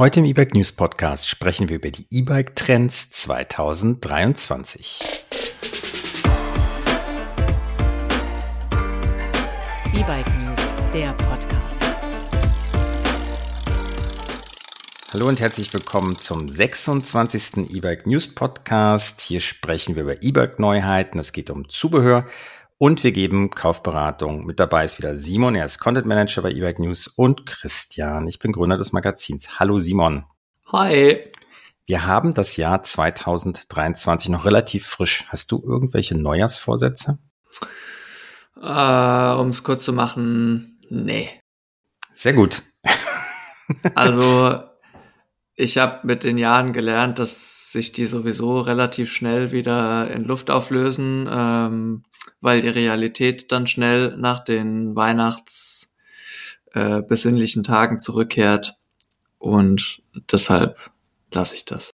Heute im E-Bike News Podcast sprechen wir über die E-Bike Trends 2023. E-Bike News, der Podcast. Hallo und herzlich willkommen zum 26. E-Bike News Podcast. Hier sprechen wir über E-Bike Neuheiten. Es geht um Zubehör und wir geben Kaufberatung. Mit dabei ist wieder Simon, er ist Content Manager bei eBike News und Christian, ich bin Gründer des Magazins. Hallo Simon. Hi. Wir haben das Jahr 2023 noch relativ frisch. Hast du irgendwelche Neujahrsvorsätze? Äh, um es kurz zu machen, nee. Sehr gut. also ich habe mit den Jahren gelernt, dass sich die sowieso relativ schnell wieder in Luft auflösen, ähm, weil die Realität dann schnell nach den Weihnachts äh, besinnlichen Tagen zurückkehrt. Und deshalb lasse ich das.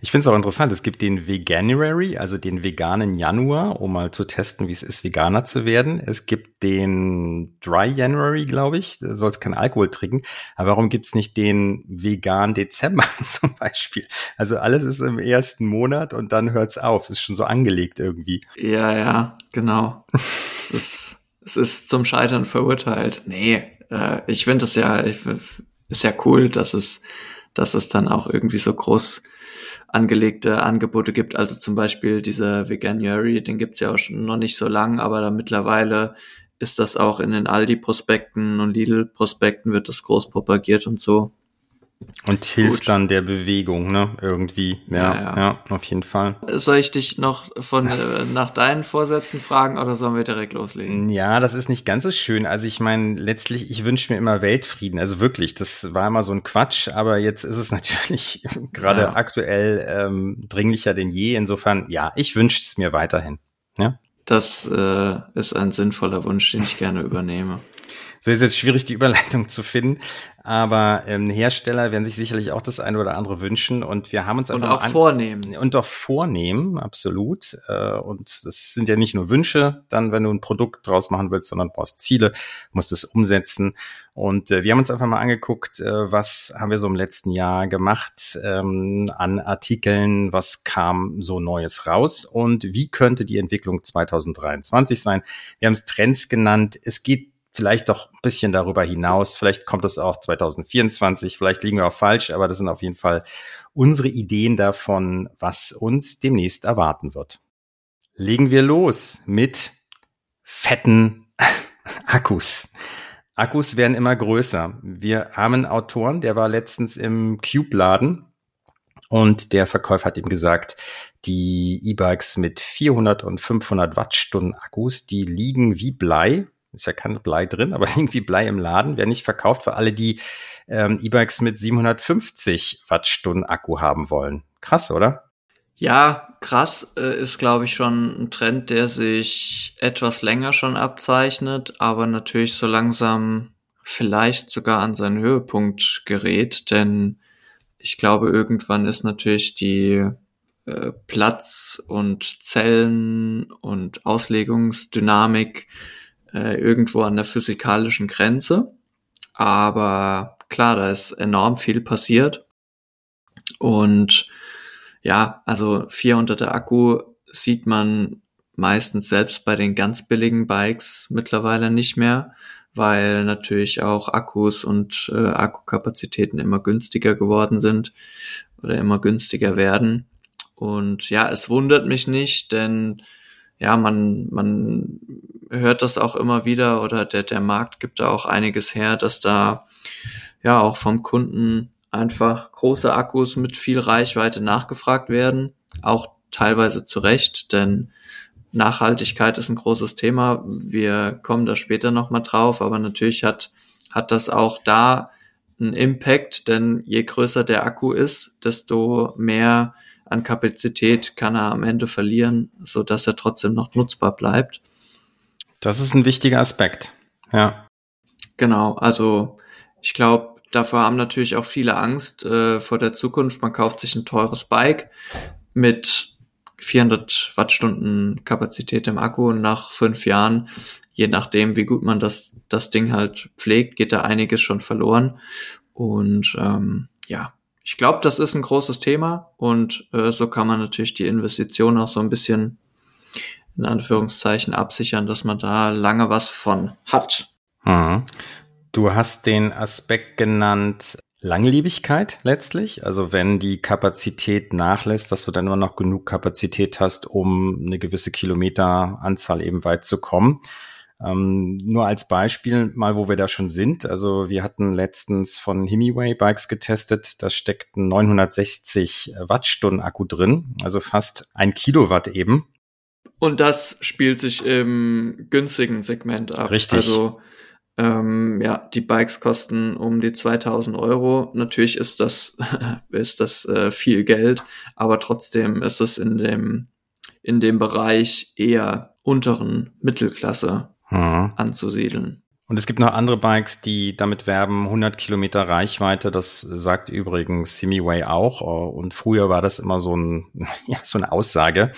Ich finde es auch interessant. Es gibt den Veganuary, also den veganen Januar, um mal zu testen, wie es ist, Veganer zu werden. Es gibt den Dry January, glaube ich. Da soll es kein Alkohol trinken. Aber warum gibt es nicht den vegan Dezember zum Beispiel? Also alles ist im ersten Monat und dann hört es auf. Es ist schon so angelegt irgendwie. Ja, ja, genau. es, ist, es ist zum Scheitern verurteilt. Nee, äh, ich finde es ja, ich, ist ja cool, dass es, dass es dann auch irgendwie so groß angelegte Angebote gibt. Also zum Beispiel dieser Veganuary, den gibt's ja auch schon noch nicht so lang, aber da mittlerweile ist das auch in den Aldi-Prospekten und Lidl-Prospekten wird das groß propagiert und so. Und hilft Gut. dann der Bewegung, ne? Irgendwie. Ja, ja, ja. ja, auf jeden Fall. Soll ich dich noch von äh, nach deinen Vorsätzen fragen oder sollen wir direkt loslegen? Ja, das ist nicht ganz so schön. Also ich meine, letztlich, ich wünsche mir immer Weltfrieden. Also wirklich, das war immer so ein Quatsch, aber jetzt ist es natürlich gerade ja. aktuell ähm, dringlicher denn je. Insofern, ja, ich wünsche es mir weiterhin. Ja? Das äh, ist ein sinnvoller Wunsch, den ich gerne übernehme. So ist jetzt schwierig, die Überleitung zu finden. Aber ähm, Hersteller werden sich sicherlich auch das eine oder andere wünschen. Und wir haben uns einfach. Und auch vornehmen. Und auch vornehmen, absolut. Äh, und das sind ja nicht nur Wünsche, dann, wenn du ein Produkt draus machen willst, sondern brauchst Ziele, musst es umsetzen. Und äh, wir haben uns einfach mal angeguckt, äh, was haben wir so im letzten Jahr gemacht ähm, an Artikeln, was kam so Neues raus und wie könnte die Entwicklung 2023 sein. Wir haben es Trends genannt. Es geht vielleicht doch ein bisschen darüber hinaus. Vielleicht kommt es auch 2024, vielleicht liegen wir auch falsch, aber das sind auf jeden Fall unsere Ideen davon, was uns demnächst erwarten wird. Legen wir los mit fetten Akkus. Akkus werden immer größer. Wir haben einen Autoren, der war letztens im Cube-Laden und der Verkäufer hat ihm gesagt, die E-Bikes mit 400 und 500 Wattstunden Akkus, die liegen wie Blei ist ja kein Blei drin, aber irgendwie Blei im Laden, wäre nicht verkauft für alle, die ähm, E-Bikes mit 750 Wattstunden Akku haben wollen. Krass, oder? Ja, krass äh, ist, glaube ich, schon ein Trend, der sich etwas länger schon abzeichnet, aber natürlich so langsam vielleicht sogar an seinen Höhepunkt gerät, denn ich glaube, irgendwann ist natürlich die äh, Platz- und Zellen- und Auslegungsdynamik äh, irgendwo an der physikalischen Grenze. Aber klar, da ist enorm viel passiert. Und ja, also 400er Akku sieht man meistens selbst bei den ganz billigen Bikes mittlerweile nicht mehr, weil natürlich auch Akkus und äh, Akkukapazitäten immer günstiger geworden sind oder immer günstiger werden. Und ja, es wundert mich nicht, denn ja, man, man hört das auch immer wieder oder der, der Markt gibt da auch einiges her, dass da ja auch vom Kunden einfach große Akkus mit viel Reichweite nachgefragt werden, auch teilweise zu Recht, denn Nachhaltigkeit ist ein großes Thema. Wir kommen da später nochmal drauf, aber natürlich hat, hat das auch da einen Impact, denn je größer der Akku ist, desto mehr an Kapazität kann er am Ende verlieren, so dass er trotzdem noch nutzbar bleibt. Das ist ein wichtiger Aspekt. Ja. Genau. Also ich glaube, davor haben natürlich auch viele Angst äh, vor der Zukunft. Man kauft sich ein teures Bike mit 400 Wattstunden Kapazität im Akku und nach fünf Jahren, je nachdem, wie gut man das, das Ding halt pflegt, geht da einiges schon verloren. Und ähm, ja, ich glaube, das ist ein großes Thema und äh, so kann man natürlich die Investition auch so ein bisschen in Anführungszeichen absichern, dass man da lange was von hat. Hm. Du hast den Aspekt genannt, Langlebigkeit letztlich. Also wenn die Kapazität nachlässt, dass du dann immer noch genug Kapazität hast, um eine gewisse Kilometeranzahl eben weit zu kommen. Ähm, nur als Beispiel mal, wo wir da schon sind. Also wir hatten letztens von Hemiway Bikes getestet. Da steckt ein 960 Wattstunden Akku drin, also fast ein Kilowatt eben. Und das spielt sich im günstigen Segment ab. Richtig. Also ähm, ja, die Bikes kosten um die 2000 Euro. Natürlich ist das, ist das äh, viel Geld, aber trotzdem ist es in dem, in dem Bereich eher unteren Mittelklasse hm. anzusiedeln. Und es gibt noch andere Bikes, die damit werben, 100 Kilometer Reichweite. Das sagt übrigens Simiway auch. Und früher war das immer so, ein, ja, so eine Aussage.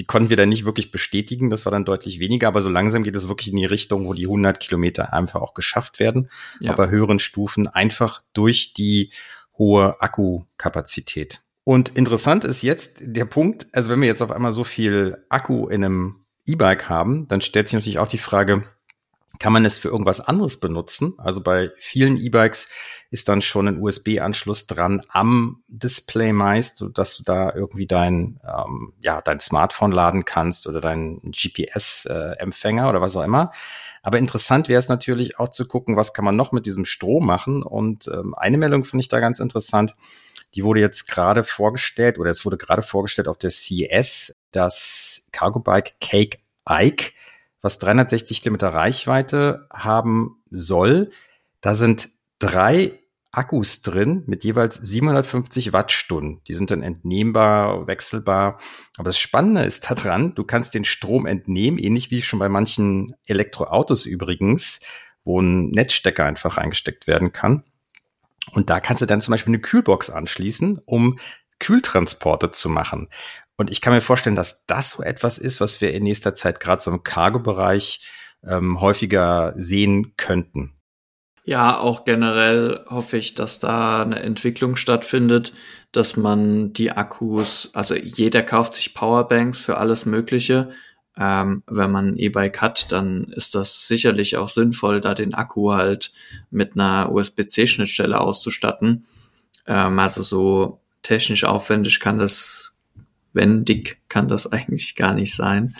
Die konnten wir dann nicht wirklich bestätigen. Das war dann deutlich weniger. Aber so langsam geht es wirklich in die Richtung, wo die 100 Kilometer einfach auch geschafft werden. Ja. Aber höheren Stufen einfach durch die hohe Akkukapazität. Und interessant ist jetzt der Punkt, also wenn wir jetzt auf einmal so viel Akku in einem E-Bike haben, dann stellt sich natürlich auch die Frage, kann man es für irgendwas anderes benutzen? Also bei vielen E-Bikes ist dann schon ein USB-Anschluss dran am Display meist, so dass du da irgendwie dein, ähm, ja, dein Smartphone laden kannst oder dein GPS-Empfänger äh, oder was auch immer. Aber interessant wäre es natürlich auch zu gucken, was kann man noch mit diesem Strom machen. Und ähm, eine Meldung finde ich da ganz interessant. Die wurde jetzt gerade vorgestellt oder es wurde gerade vorgestellt auf der CES, das Cargo Bike Cake Ike, was 360 Kilometer Reichweite haben soll. Da sind drei Akkus drin mit jeweils 750 Wattstunden. Die sind dann entnehmbar, wechselbar. Aber das Spannende ist daran, du kannst den Strom entnehmen, ähnlich wie schon bei manchen Elektroautos übrigens, wo ein Netzstecker einfach eingesteckt werden kann. Und da kannst du dann zum Beispiel eine Kühlbox anschließen, um Kühltransporte zu machen. Und ich kann mir vorstellen, dass das so etwas ist, was wir in nächster Zeit gerade so im Cargo-Bereich ähm, häufiger sehen könnten. Ja, auch generell hoffe ich, dass da eine Entwicklung stattfindet, dass man die Akkus, also jeder kauft sich Powerbanks für alles Mögliche. Ähm, wenn man E-Bike hat, dann ist das sicherlich auch sinnvoll, da den Akku halt mit einer USB-C-Schnittstelle auszustatten. Ähm, also so technisch aufwendig kann das, wenn dick, kann das eigentlich gar nicht sein,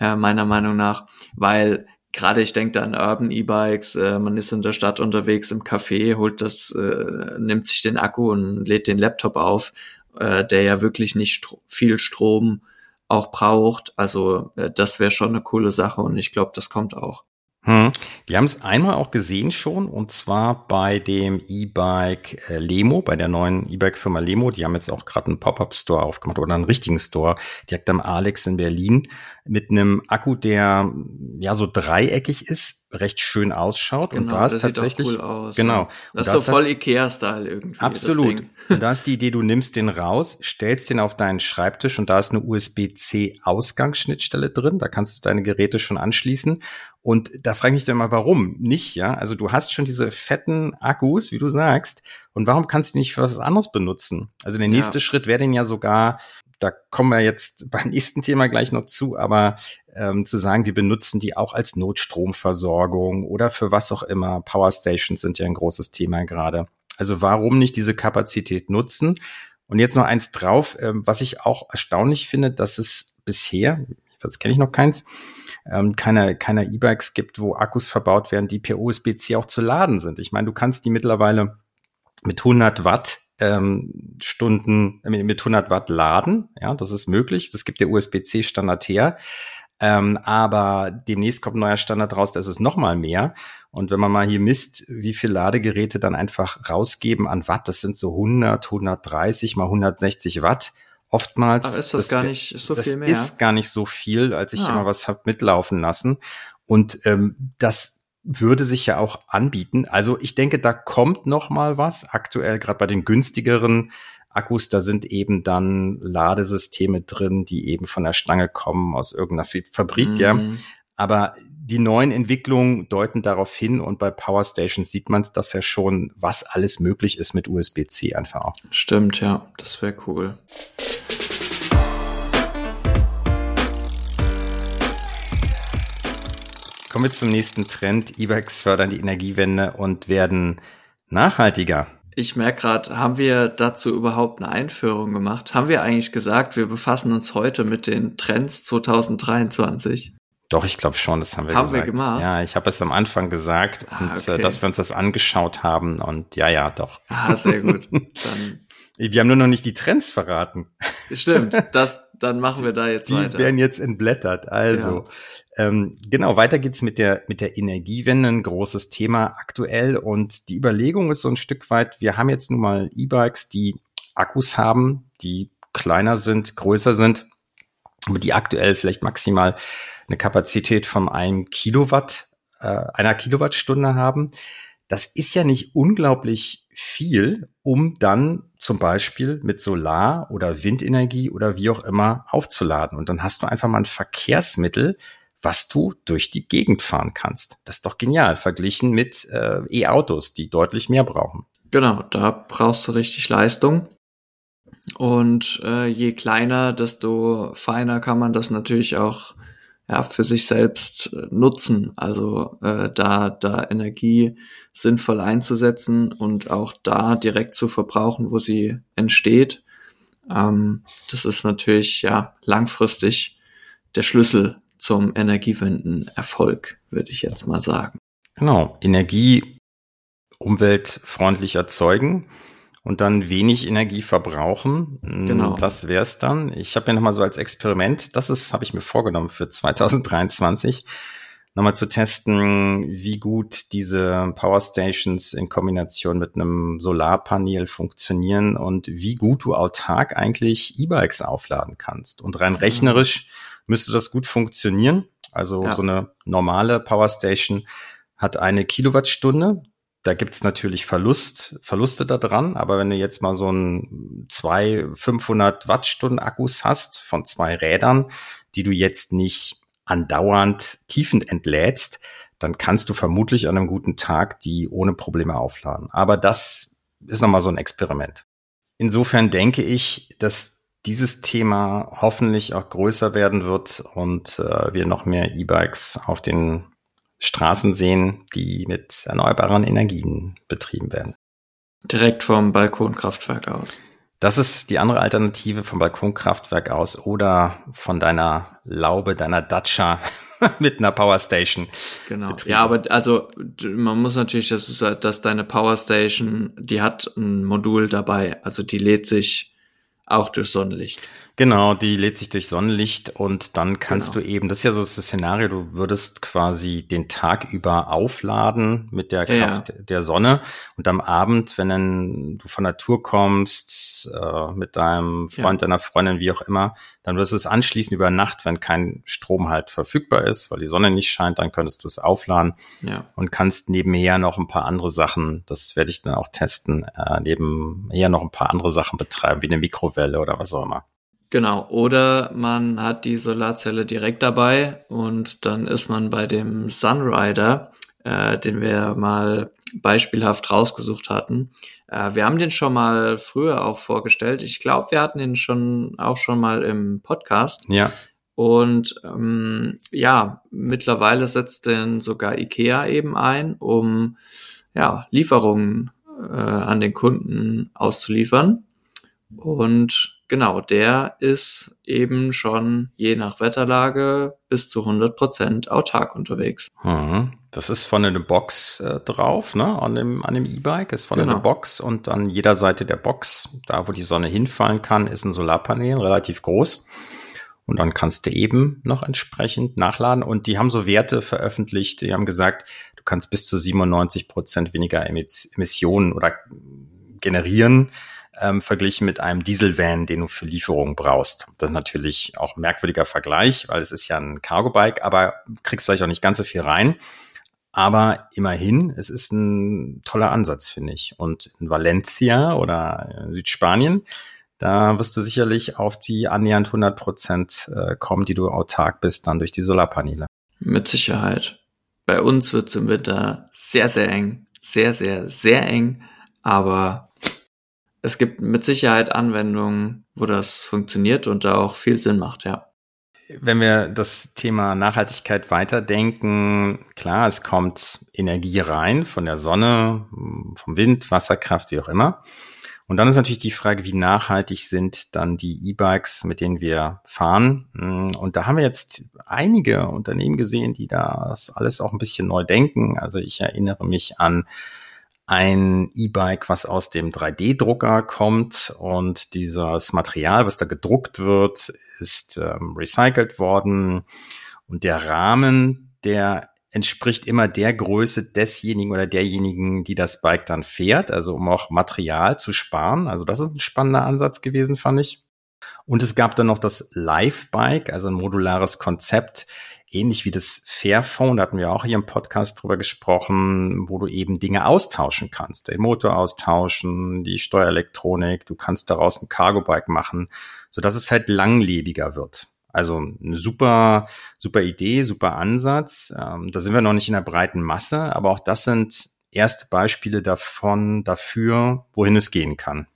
äh, meiner Meinung nach, weil gerade ich denke an Urban E-Bikes, äh, man ist in der Stadt unterwegs im Café, holt das, äh, nimmt sich den Akku und lädt den Laptop auf, äh, der ja wirklich nicht stro viel Strom auch braucht. Also äh, das wäre schon eine coole Sache und ich glaube, das kommt auch. Hm. Wir haben es einmal auch gesehen schon, und zwar bei dem E-Bike äh, Lemo, bei der neuen E-Bike-Firma Lemo. Die haben jetzt auch gerade einen Pop-Up-Store aufgemacht oder einen richtigen Store direkt am Alex in Berlin mit einem Akku, der ja so dreieckig ist, recht schön ausschaut. Genau, und da ist tatsächlich cool aus, genau. Das ist so voll Ikea-Style irgendwie. Absolut. Und da ist die Idee, du nimmst den raus, stellst den auf deinen Schreibtisch und da ist eine USB-C-Ausgangsschnittstelle drin. Da kannst du deine Geräte schon anschließen und da frage ich mich dann mal, warum nicht, ja? Also du hast schon diese fetten Akkus, wie du sagst, und warum kannst du die nicht für was anderes benutzen? Also der nächste ja. Schritt wäre dann ja sogar, da kommen wir jetzt beim nächsten Thema gleich noch zu, aber ähm, zu sagen, wir benutzen die auch als Notstromversorgung oder für was auch immer. Powerstations sind ja ein großes Thema gerade. Also warum nicht diese Kapazität nutzen? Und jetzt noch eins drauf, ähm, was ich auch erstaunlich finde, dass es bisher, das kenne ich noch keins, ähm, keine, keine E-Bikes gibt, wo Akkus verbaut werden, die per USB-C auch zu laden sind. Ich meine, du kannst die mittlerweile mit 100 Watt ähm, Stunden äh, mit 100 Watt laden. Ja, das ist möglich. Das gibt der USB-C Standard her. Ähm, aber demnächst kommt ein neuer Standard raus, da ist es noch mal mehr. Und wenn man mal hier misst, wie viel Ladegeräte dann einfach rausgeben an Watt, das sind so 100, 130 mal 160 Watt oftmals. Aber ist das, das gar nicht so viel mehr? Das ist gar nicht so viel, als ich ah. immer was hab mitlaufen lassen. Und ähm, das würde sich ja auch anbieten. Also ich denke, da kommt noch mal was. Aktuell gerade bei den günstigeren Akkus, da sind eben dann Ladesysteme drin, die eben von der Stange kommen aus irgendeiner Fabrik, mm. ja. Mhm. Aber die neuen Entwicklungen deuten darauf hin und bei Power Stations sieht man es das ja schon, was alles möglich ist mit USB-C einfach auch. Stimmt, ja, das wäre cool. Kommen wir zum nächsten Trend. E-Bikes fördern die Energiewende und werden nachhaltiger. Ich merke gerade, haben wir dazu überhaupt eine Einführung gemacht? Haben wir eigentlich gesagt, wir befassen uns heute mit den Trends 2023? Doch, ich glaube schon, das haben wir haben gesagt. Wir gemacht? Ja, ich habe es am Anfang gesagt ah, und äh, okay. dass wir uns das angeschaut haben und ja, ja, doch. Ah, sehr gut. Dann wir haben nur noch nicht die Trends verraten. Stimmt, das, dann machen wir da jetzt die weiter. Die werden jetzt entblättert. Also. Ähm, genau, weiter geht's mit der, mit der Energiewende, ein großes Thema aktuell. Und die Überlegung ist so ein Stück weit, wir haben jetzt nun mal E-Bikes, die Akkus haben, die kleiner sind, größer sind, aber die aktuell vielleicht maximal eine Kapazität von einem Kilowatt, äh, einer Kilowattstunde haben. Das ist ja nicht unglaublich viel, um dann zum Beispiel mit Solar- oder Windenergie oder wie auch immer aufzuladen. Und dann hast du einfach mal ein Verkehrsmittel, was du durch die Gegend fahren kannst. Das ist doch genial, verglichen mit äh, E-Autos, die deutlich mehr brauchen. Genau, da brauchst du richtig Leistung. Und äh, je kleiner, desto feiner kann man das natürlich auch ja, für sich selbst äh, nutzen. Also äh, da, da Energie sinnvoll einzusetzen und auch da direkt zu verbrauchen, wo sie entsteht. Ähm, das ist natürlich ja langfristig der Schlüssel zum Energiewendenerfolg, würde ich jetzt mal sagen. Genau, Energie umweltfreundlich erzeugen und dann wenig Energie verbrauchen. Hm, genau. Das wäre es dann. Ich habe mir nochmal so als Experiment, das ist, habe ich mir vorgenommen für 2023, nochmal zu testen, wie gut diese Power Stations in Kombination mit einem Solarpanel funktionieren und wie gut du autark eigentlich E-Bikes aufladen kannst. Und rein mhm. rechnerisch müsste das gut funktionieren. Also ja. so eine normale Power Station hat eine Kilowattstunde da gibt's natürlich Verlust, Verluste da dran, aber wenn du jetzt mal so ein zwei 500 Wattstunden Akkus hast von zwei Rädern, die du jetzt nicht andauernd tiefend entlädst, dann kannst du vermutlich an einem guten Tag die ohne Probleme aufladen. Aber das ist nochmal so ein Experiment. Insofern denke ich, dass dieses Thema hoffentlich auch größer werden wird und äh, wir noch mehr E-Bikes auf den Straßen sehen, die mit erneuerbaren Energien betrieben werden. Direkt vom Balkonkraftwerk aus. Das ist die andere Alternative vom Balkonkraftwerk aus oder von deiner Laube, deiner Dacia mit einer Powerstation. Genau. Betrieben. Ja, aber also man muss natürlich, dass, dass deine Powerstation, die hat ein Modul dabei, also die lädt sich auch durch Sonnenlicht. Genau, die lädt sich durch Sonnenlicht und dann kannst genau. du eben, das ist ja so das Szenario, du würdest quasi den Tag über aufladen mit der Kraft ja. der Sonne und am Abend, wenn dann du von Natur kommst, äh, mit deinem Freund, ja. deiner Freundin, wie auch immer, dann wirst du es anschließen über Nacht, wenn kein Strom halt verfügbar ist, weil die Sonne nicht scheint, dann könntest du es aufladen ja. und kannst nebenher noch ein paar andere Sachen, das werde ich dann auch testen, äh, nebenher noch ein paar andere Sachen betreiben, wie eine Mikrowelle oder was auch immer. Genau, oder man hat die Solarzelle direkt dabei und dann ist man bei dem Sunrider, äh, den wir mal beispielhaft rausgesucht hatten. Äh, wir haben den schon mal früher auch vorgestellt. Ich glaube, wir hatten ihn schon auch schon mal im Podcast. Ja. Und ähm, ja, mittlerweile setzt denn sogar IKEA eben ein, um ja, Lieferungen äh, an den Kunden auszuliefern. Und Genau, der ist eben schon je nach Wetterlage bis zu 100 Prozent autark unterwegs. Hm. Das ist von einer Box äh, drauf, ne? An dem an dem E-Bike ist von genau. einer Box und an jeder Seite der Box, da wo die Sonne hinfallen kann, ist ein Solarpanel relativ groß. Und dann kannst du eben noch entsprechend nachladen. Und die haben so Werte veröffentlicht. Die haben gesagt, du kannst bis zu 97 Prozent weniger Emissionen oder generieren ähm, verglichen mit einem Dieselvan, den du für Lieferungen brauchst. Das ist natürlich auch ein merkwürdiger Vergleich, weil es ist ja ein Cargo-Bike, aber kriegst vielleicht auch nicht ganz so viel rein. Aber immerhin, es ist ein toller Ansatz, finde ich. Und in Valencia oder Südspanien, da wirst du sicherlich auf die annähernd 100 Prozent äh, kommen, die du autark bist, dann durch die Solarpaneele. Mit Sicherheit. Bei uns wird es im Winter sehr, sehr eng. Sehr, sehr, sehr eng. Aber es gibt mit Sicherheit Anwendungen, wo das funktioniert und da auch viel Sinn macht, ja. Wenn wir das Thema Nachhaltigkeit weiterdenken, klar, es kommt Energie rein von der Sonne, vom Wind, Wasserkraft, wie auch immer. Und dann ist natürlich die Frage, wie nachhaltig sind dann die E-Bikes, mit denen wir fahren. Und da haben wir jetzt einige Unternehmen gesehen, die das alles auch ein bisschen neu denken. Also ich erinnere mich an ein E-Bike, was aus dem 3D-Drucker kommt und dieses Material, was da gedruckt wird, ist ähm, recycelt worden und der Rahmen, der entspricht immer der Größe desjenigen oder derjenigen, die das Bike dann fährt, also um auch Material zu sparen. Also das ist ein spannender Ansatz gewesen, fand ich. Und es gab dann noch das Live-Bike, also ein modulares Konzept, ähnlich wie das Fairphone, da hatten wir auch hier im Podcast drüber gesprochen, wo du eben Dinge austauschen kannst. Den Motor austauschen, die Steuerelektronik, du kannst daraus ein Cargo-Bike machen, so dass es halt langlebiger wird. Also eine super, super Idee, super Ansatz. Ähm, da sind wir noch nicht in der breiten Masse, aber auch das sind erste Beispiele davon, dafür, wohin es gehen kann.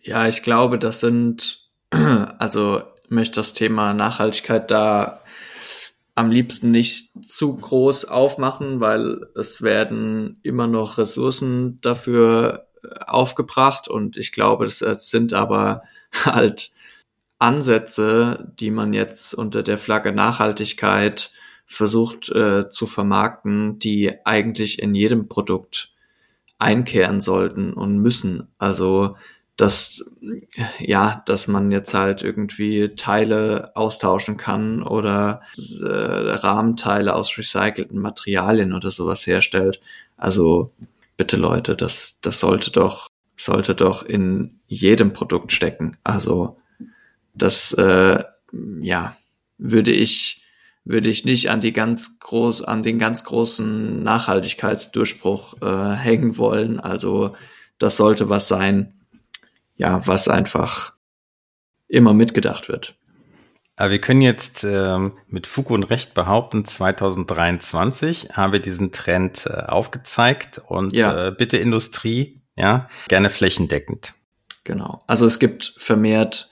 Ja, ich glaube, das sind, also möchte das Thema Nachhaltigkeit da am liebsten nicht zu groß aufmachen, weil es werden immer noch Ressourcen dafür äh, aufgebracht und ich glaube, das sind aber halt Ansätze, die man jetzt unter der Flagge Nachhaltigkeit versucht äh, zu vermarkten, die eigentlich in jedem Produkt einkehren sollten und müssen. Also dass ja, dass man jetzt halt irgendwie Teile austauschen kann oder äh, Rahmenteile aus recycelten Materialien oder sowas herstellt. Also bitte Leute, das das sollte doch sollte doch in jedem Produkt stecken. Also das äh, ja würde ich würde ich nicht an die ganz groß an den ganz großen Nachhaltigkeitsdurchbruch äh, hängen wollen. Also das sollte was sein, ja, was einfach immer mitgedacht wird. Aber wir können jetzt ähm, mit Fug und Recht behaupten, 2023 haben wir diesen Trend äh, aufgezeigt und ja. äh, bitte Industrie, ja, gerne flächendeckend. Genau. Also es gibt vermehrt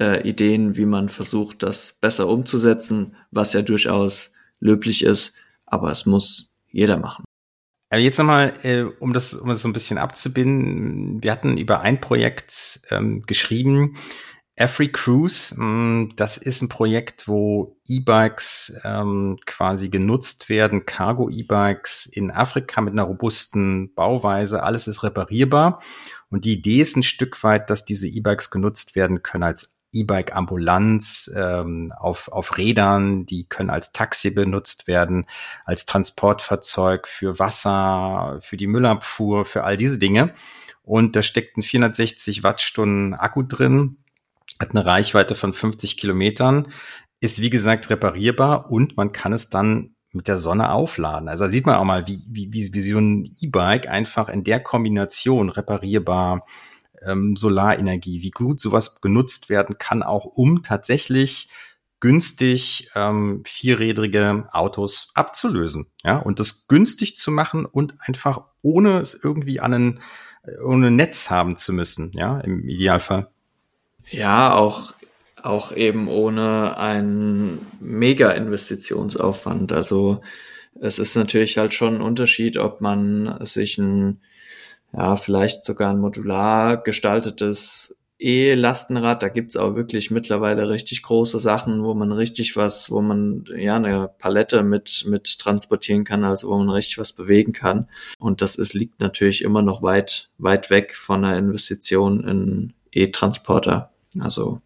äh, Ideen, wie man versucht, das besser umzusetzen, was ja durchaus löblich ist, aber es muss jeder machen. Aber jetzt nochmal, äh, um das um das so ein bisschen abzubinden, wir hatten über ein Projekt ähm, geschrieben, Every Cruise, mm, das ist ein Projekt, wo E-Bikes ähm, quasi genutzt werden, Cargo-E-Bikes in Afrika mit einer robusten Bauweise, alles ist reparierbar. Und die Idee ist ein Stück weit, dass diese E-Bikes genutzt werden können als E-Bike-Ambulanz ähm, auf, auf Rädern, die können als Taxi benutzt werden, als Transportfahrzeug für Wasser, für die Müllabfuhr, für all diese Dinge. Und da steckt ein 460 Wattstunden Akku drin, hat eine Reichweite von 50 Kilometern, ist wie gesagt reparierbar und man kann es dann mit der Sonne aufladen. Also da sieht man auch mal, wie, wie, wie so ein E-Bike einfach in der Kombination reparierbar, ähm, Solarenergie, wie gut sowas genutzt werden kann, auch um tatsächlich günstig ähm, vierrädrige Autos abzulösen, ja, und das günstig zu machen und einfach ohne es irgendwie an ein ohne Netz haben zu müssen, ja, im Idealfall. Ja, auch auch eben ohne einen Mega-Investitionsaufwand. Also es ist natürlich halt schon ein Unterschied, ob man sich ein ja, vielleicht sogar ein modular gestaltetes E-Lastenrad. Da gibt's auch wirklich mittlerweile richtig große Sachen, wo man richtig was, wo man ja eine Palette mit, mit transportieren kann, also wo man richtig was bewegen kann. Und das ist, liegt natürlich immer noch weit, weit weg von einer Investition in E-Transporter. Also.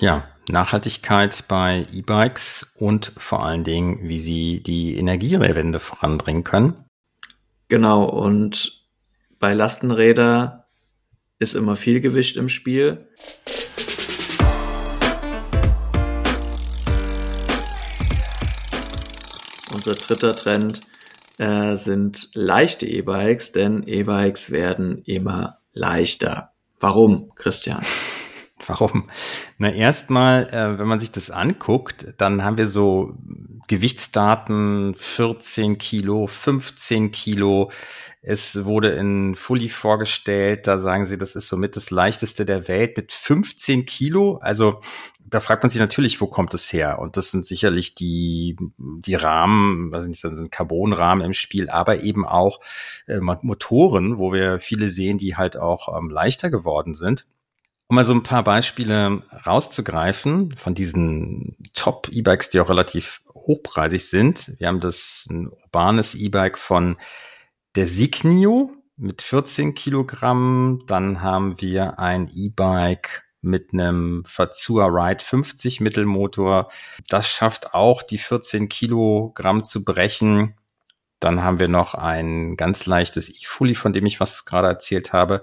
Ja, Nachhaltigkeit bei E-Bikes und vor allen Dingen, wie sie die Energiewende voranbringen können. Genau, und bei Lastenräder ist immer viel Gewicht im Spiel. Unser dritter Trend äh, sind leichte E-Bikes, denn E-Bikes werden immer leichter. Warum, Christian? Warum? Na, erstmal, äh, wenn man sich das anguckt, dann haben wir so Gewichtsdaten 14 Kilo, 15 Kilo. Es wurde in Fully vorgestellt, da sagen sie, das ist somit das leichteste der Welt mit 15 Kilo. Also da fragt man sich natürlich, wo kommt es her? Und das sind sicherlich die, die Rahmen, weiß nicht, das sind Carbonrahmen im Spiel, aber eben auch äh, Motoren, wo wir viele sehen, die halt auch ähm, leichter geworden sind. Um mal so ein paar Beispiele rauszugreifen von diesen Top-E-Bikes, die auch relativ hochpreisig sind. Wir haben das ein urbanes E-Bike von der Signio mit 14 Kilogramm. Dann haben wir ein E-Bike mit einem Fazua Ride 50 Mittelmotor. Das schafft auch die 14 Kilogramm zu brechen. Dann haben wir noch ein ganz leichtes E-Fully, von dem ich was gerade erzählt habe.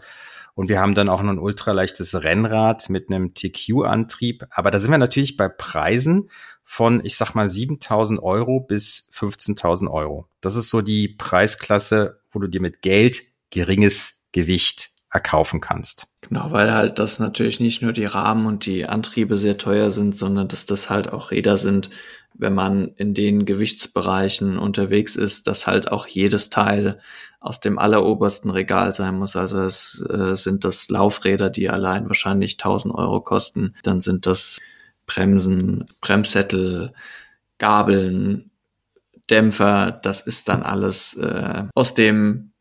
Und wir haben dann auch noch ein ultraleichtes Rennrad mit einem TQ-Antrieb. Aber da sind wir natürlich bei Preisen von, ich sag mal, 7000 Euro bis 15.000 Euro. Das ist so die Preisklasse, wo du dir mit Geld geringes Gewicht erkaufen kannst. Genau, weil halt das natürlich nicht nur die Rahmen und die Antriebe sehr teuer sind, sondern dass das halt auch Räder sind, wenn man in den Gewichtsbereichen unterwegs ist, dass halt auch jedes Teil aus dem allerobersten Regal sein muss. Also es äh, sind das Laufräder, die allein wahrscheinlich 1000 Euro kosten. Dann sind das Bremsen, Bremssättel, Gabeln, Dämpfer. Das ist dann alles äh, aus dem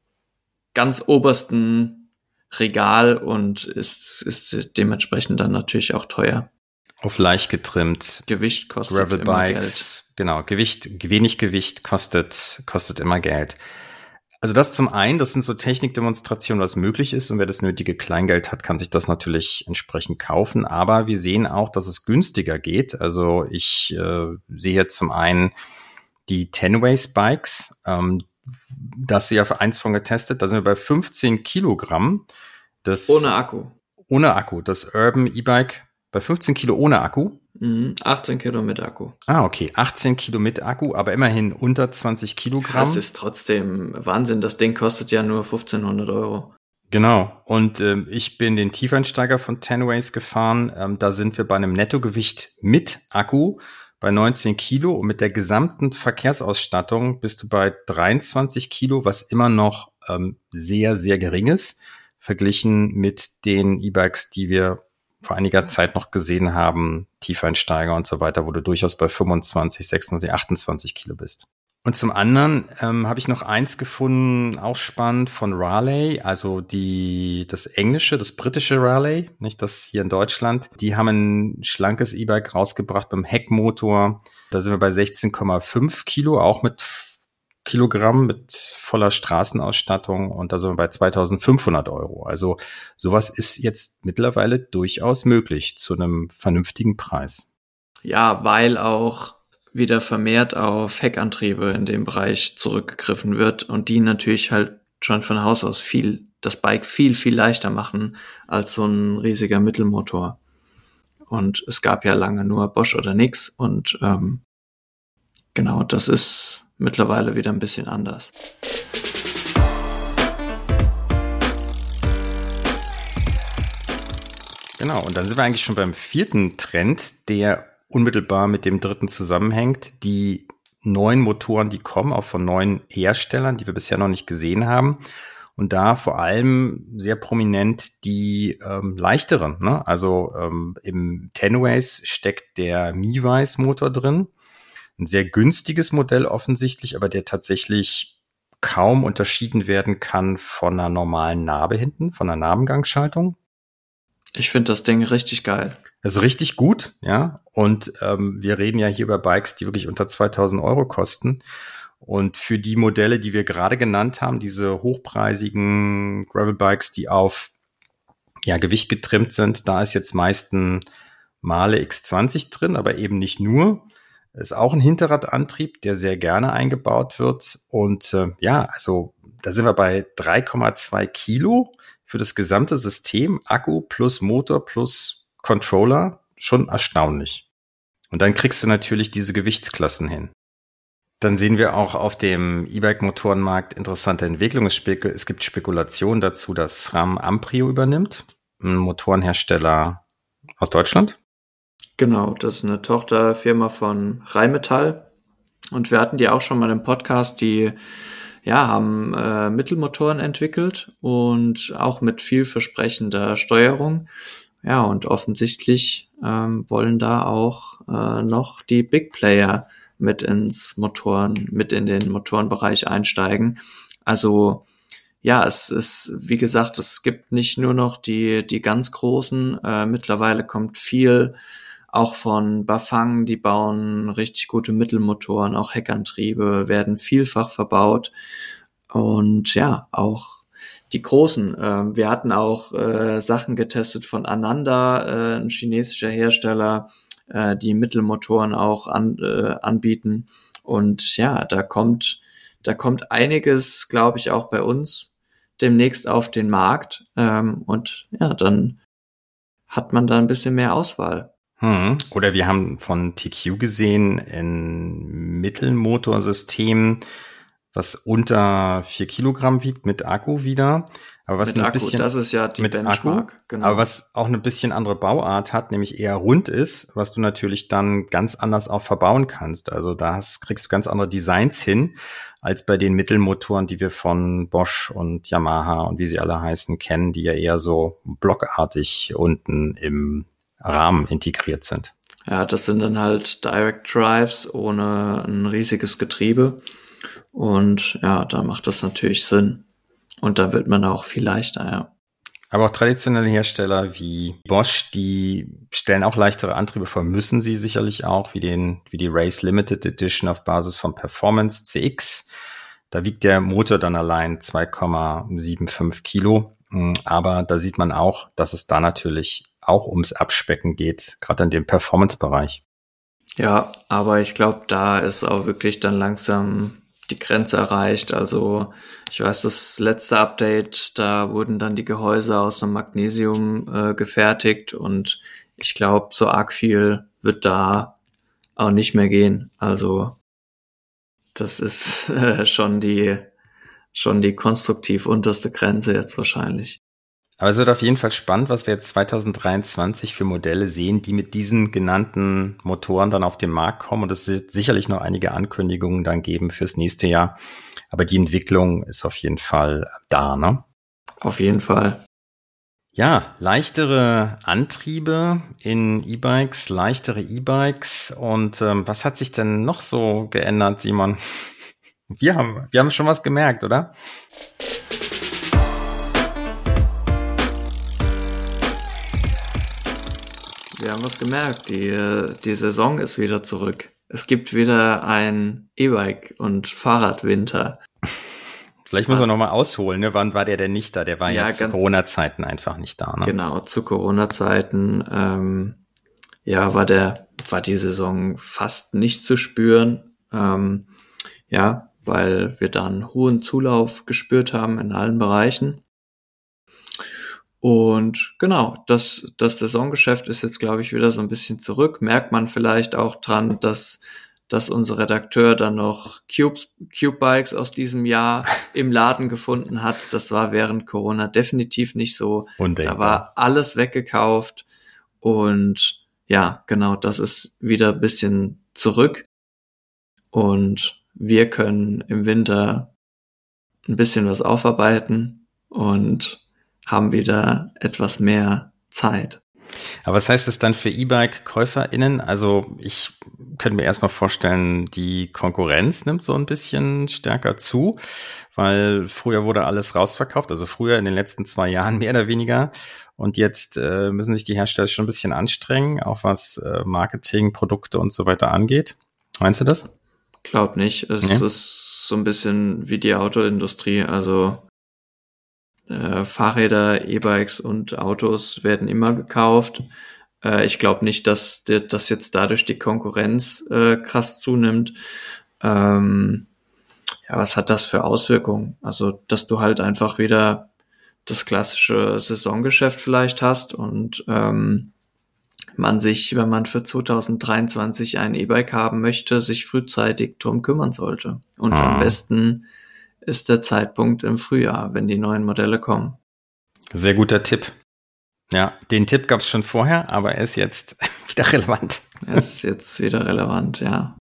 ganz obersten Regal und ist, ist dementsprechend dann natürlich auch teuer. Auf leicht getrimmt. Gewicht kostet Gravel Bikes, genau. Gewicht, wenig Gewicht kostet, kostet immer Geld. Also das zum einen, das sind so Technikdemonstrationen, was möglich ist und wer das nötige Kleingeld hat, kann sich das natürlich entsprechend kaufen. Aber wir sehen auch, dass es günstiger geht. Also ich äh, sehe zum einen die Tenways Bikes. Ähm, da hast du ja für eins von getestet. Da sind wir bei 15 Kilogramm. Das, ohne Akku. Ohne Akku. Das Urban E-Bike bei 15 Kilo ohne Akku. 18 mhm, Kilo mit Akku. Ah, okay. 18 Kilo mit Akku, aber immerhin unter 20 Kilogramm. Das ist trotzdem Wahnsinn. Das Ding kostet ja nur 1500 Euro. Genau. Und ähm, ich bin den Tiefeinsteiger von Tenways gefahren. Ähm, da sind wir bei einem Nettogewicht mit Akku bei 19 Kilo und mit der gesamten Verkehrsausstattung bist du bei 23 Kilo, was immer noch ähm, sehr, sehr gering ist, verglichen mit den E-Bikes, die wir vor einiger Zeit noch gesehen haben, Tiefeinsteiger und so weiter, wo du durchaus bei 25, 26, 28 Kilo bist. Und zum anderen ähm, habe ich noch eins gefunden, auch spannend, von Raleigh, also die, das englische, das britische Raleigh, nicht das hier in Deutschland. Die haben ein schlankes E-Bike rausgebracht beim Heckmotor. Da sind wir bei 16,5 Kilo, auch mit Kilogramm mit voller Straßenausstattung und da sind wir bei 2500 Euro. Also sowas ist jetzt mittlerweile durchaus möglich zu einem vernünftigen Preis. Ja, weil auch wieder vermehrt auf Heckantriebe in dem Bereich zurückgegriffen wird und die natürlich halt schon von Haus aus viel, das Bike viel, viel leichter machen als so ein riesiger Mittelmotor. Und es gab ja lange nur Bosch oder nix und ähm, genau, das ist mittlerweile wieder ein bisschen anders. Genau, und dann sind wir eigentlich schon beim vierten Trend, der unmittelbar mit dem dritten zusammenhängt. Die neuen Motoren, die kommen, auch von neuen Herstellern, die wir bisher noch nicht gesehen haben. Und da vor allem sehr prominent die ähm, leichteren. Ne? Also ähm, im Tenways steckt der Miwise Motor drin ein sehr günstiges Modell offensichtlich, aber der tatsächlich kaum unterschieden werden kann von einer normalen Narbe hinten, von einer Narbengangschaltung. Ich finde das Ding richtig geil. Also richtig gut, ja. Und ähm, wir reden ja hier über Bikes, die wirklich unter 2000 Euro kosten. Und für die Modelle, die wir gerade genannt haben, diese hochpreisigen Gravel-Bikes, die auf ja, Gewicht getrimmt sind, da ist jetzt meist ein Male X20 drin, aber eben nicht nur. Ist auch ein Hinterradantrieb, der sehr gerne eingebaut wird. Und äh, ja, also da sind wir bei 3,2 Kilo für das gesamte System. Akku plus Motor plus Controller. Schon erstaunlich. Und dann kriegst du natürlich diese Gewichtsklassen hin. Dann sehen wir auch auf dem E-Bike-Motorenmarkt interessante Entwicklungen. Es gibt Spekulationen dazu, dass RAM Amprio übernimmt, ein Motorenhersteller aus Deutschland? Genau, das ist eine Tochterfirma von Rheinmetall. Und wir hatten die auch schon mal im Podcast, die ja, haben äh, Mittelmotoren entwickelt und auch mit vielversprechender Steuerung. Ja, und offensichtlich ähm, wollen da auch äh, noch die Big Player mit ins Motoren, mit in den Motorenbereich einsteigen. Also ja, es ist, wie gesagt, es gibt nicht nur noch die, die ganz großen, äh, mittlerweile kommt viel auch von Bafang, die bauen richtig gute Mittelmotoren, auch Heckantriebe werden vielfach verbaut. Und ja, auch die großen. Äh, wir hatten auch äh, Sachen getestet von Ananda, äh, ein chinesischer Hersteller, äh, die Mittelmotoren auch an, äh, anbieten. Und ja, da kommt, da kommt einiges, glaube ich, auch bei uns demnächst auf den Markt. Ähm, und ja, dann hat man da ein bisschen mehr Auswahl. Hm. Oder wir haben von TQ gesehen, ein Mittelmotorsystem, was unter vier Kilogramm wiegt, mit Akku wieder. Aber was mit ein Akku, bisschen das ist ja die mit Benchmark. Akku, genau. aber was auch eine bisschen andere Bauart hat, nämlich eher rund ist, was du natürlich dann ganz anders auch verbauen kannst. Also da hast, kriegst du ganz andere Designs hin als bei den Mittelmotoren, die wir von Bosch und Yamaha und wie sie alle heißen kennen, die ja eher so blockartig unten im Rahmen integriert sind. Ja, das sind dann halt Direct Drives ohne ein riesiges Getriebe. Und ja, da macht das natürlich Sinn. Und da wird man auch viel leichter, ja. Aber auch traditionelle Hersteller wie Bosch, die stellen auch leichtere Antriebe vor, müssen sie sicherlich auch, wie den, wie die Race Limited Edition auf Basis von Performance CX. Da wiegt der Motor dann allein 2,75 Kilo. Aber da sieht man auch, dass es da natürlich auch ums Abspecken geht, gerade in dem Performance-Bereich. Ja, aber ich glaube, da ist auch wirklich dann langsam die Grenze erreicht. Also ich weiß, das letzte Update, da wurden dann die Gehäuse aus einem Magnesium äh, gefertigt und ich glaube, so arg viel wird da auch nicht mehr gehen. Also das ist äh, schon die schon die konstruktiv unterste Grenze jetzt wahrscheinlich. Aber es wird auf jeden Fall spannend, was wir jetzt 2023 für Modelle sehen, die mit diesen genannten Motoren dann auf den Markt kommen. Und es wird sicherlich noch einige Ankündigungen dann geben fürs nächste Jahr. Aber die Entwicklung ist auf jeden Fall da, ne? Auf jeden Fall. Ja, leichtere Antriebe in E-Bikes, leichtere E-Bikes. Und ähm, was hat sich denn noch so geändert, Simon? Wir haben, wir haben schon was gemerkt, oder? Wir haben was gemerkt. Die, die Saison ist wieder zurück. Es gibt wieder ein E-Bike und Fahrradwinter. Vielleicht muss man nochmal ausholen, ne? Wann war der denn nicht da? Der war ja, Ja, zu Corona-Zeiten einfach nicht da, ne? Genau, zu Corona-Zeiten, ähm, ja, war der, war die Saison fast nicht zu spüren. Ähm, ja, weil wir da einen hohen Zulauf gespürt haben in allen Bereichen. Und genau, das, das Saisongeschäft ist jetzt, glaube ich, wieder so ein bisschen zurück. Merkt man vielleicht auch dran, dass, dass unser Redakteur dann noch Cubes, Cube Bikes aus diesem Jahr im Laden gefunden hat. Das war während Corona definitiv nicht so. Undenkbar. Da war alles weggekauft und ja, genau, das ist wieder ein bisschen zurück und wir können im Winter ein bisschen was aufarbeiten und haben wieder etwas mehr Zeit. Aber was heißt es dann für E-Bike-KäuferInnen? Also ich könnte mir erstmal vorstellen, die Konkurrenz nimmt so ein bisschen stärker zu, weil früher wurde alles rausverkauft, also früher in den letzten zwei Jahren mehr oder weniger. Und jetzt äh, müssen sich die Hersteller schon ein bisschen anstrengen, auch was äh, Marketing, Produkte und so weiter angeht. Meinst du das? Glaub nicht. Es Nee? ist so ein bisschen wie die Autoindustrie. Also äh, Fahrräder, E-Bikes und Autos werden immer gekauft. Äh, ich glaube nicht, dass, dass jetzt dadurch die Konkurrenz äh, krass zunimmt. Ähm, ja, was hat das für Auswirkungen? Also, dass du halt einfach wieder das klassische Saisongeschäft vielleicht hast und ähm, man sich, wenn man für 2023 ein E-Bike haben möchte, sich frühzeitig drum kümmern sollte. Und Ah. am besten ist der Zeitpunkt im Frühjahr, wenn die neuen Modelle kommen. Sehr guter Tipp. Ja, den Tipp gab es schon vorher, aber er ist jetzt wieder relevant. Er ist jetzt wieder relevant, ja.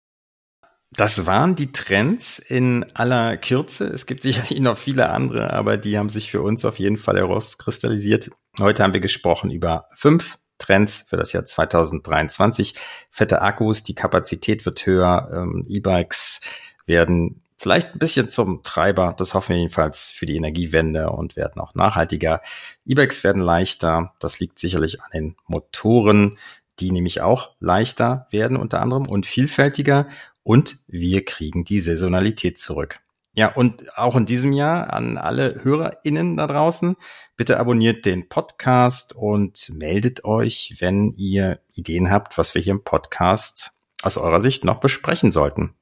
Das waren die Trends in aller Kürze. Es gibt sicherlich noch viele andere, aber die haben sich für uns auf jeden Fall herauskristallisiert. Heute haben wir gesprochen über fünf Trends für das Jahr 2023. Fette Akkus, die Kapazität wird höher, ähm, E-Bikes werden vielleicht ein bisschen zum Treiber, das hoffen wir jedenfalls für die Energiewende und werden auch nachhaltiger. E-Bikes werden leichter, das liegt sicherlich an den Motoren, die nämlich auch leichter werden unter anderem und vielfältiger und wir kriegen die Saisonalität zurück. Ja, und auch in diesem Jahr an alle HörerInnen da draußen, bitte abonniert den Podcast und meldet euch, wenn ihr Ideen habt, was wir hier im Podcast aus eurer Sicht noch besprechen sollten.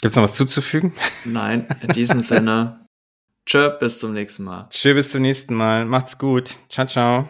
Gibt's noch was zuzufügen? Nein, in diesem Sinne. Tschö, bis zum nächsten Mal. Tschö, bis zum nächsten Mal. Macht's gut. Ciao, ciao.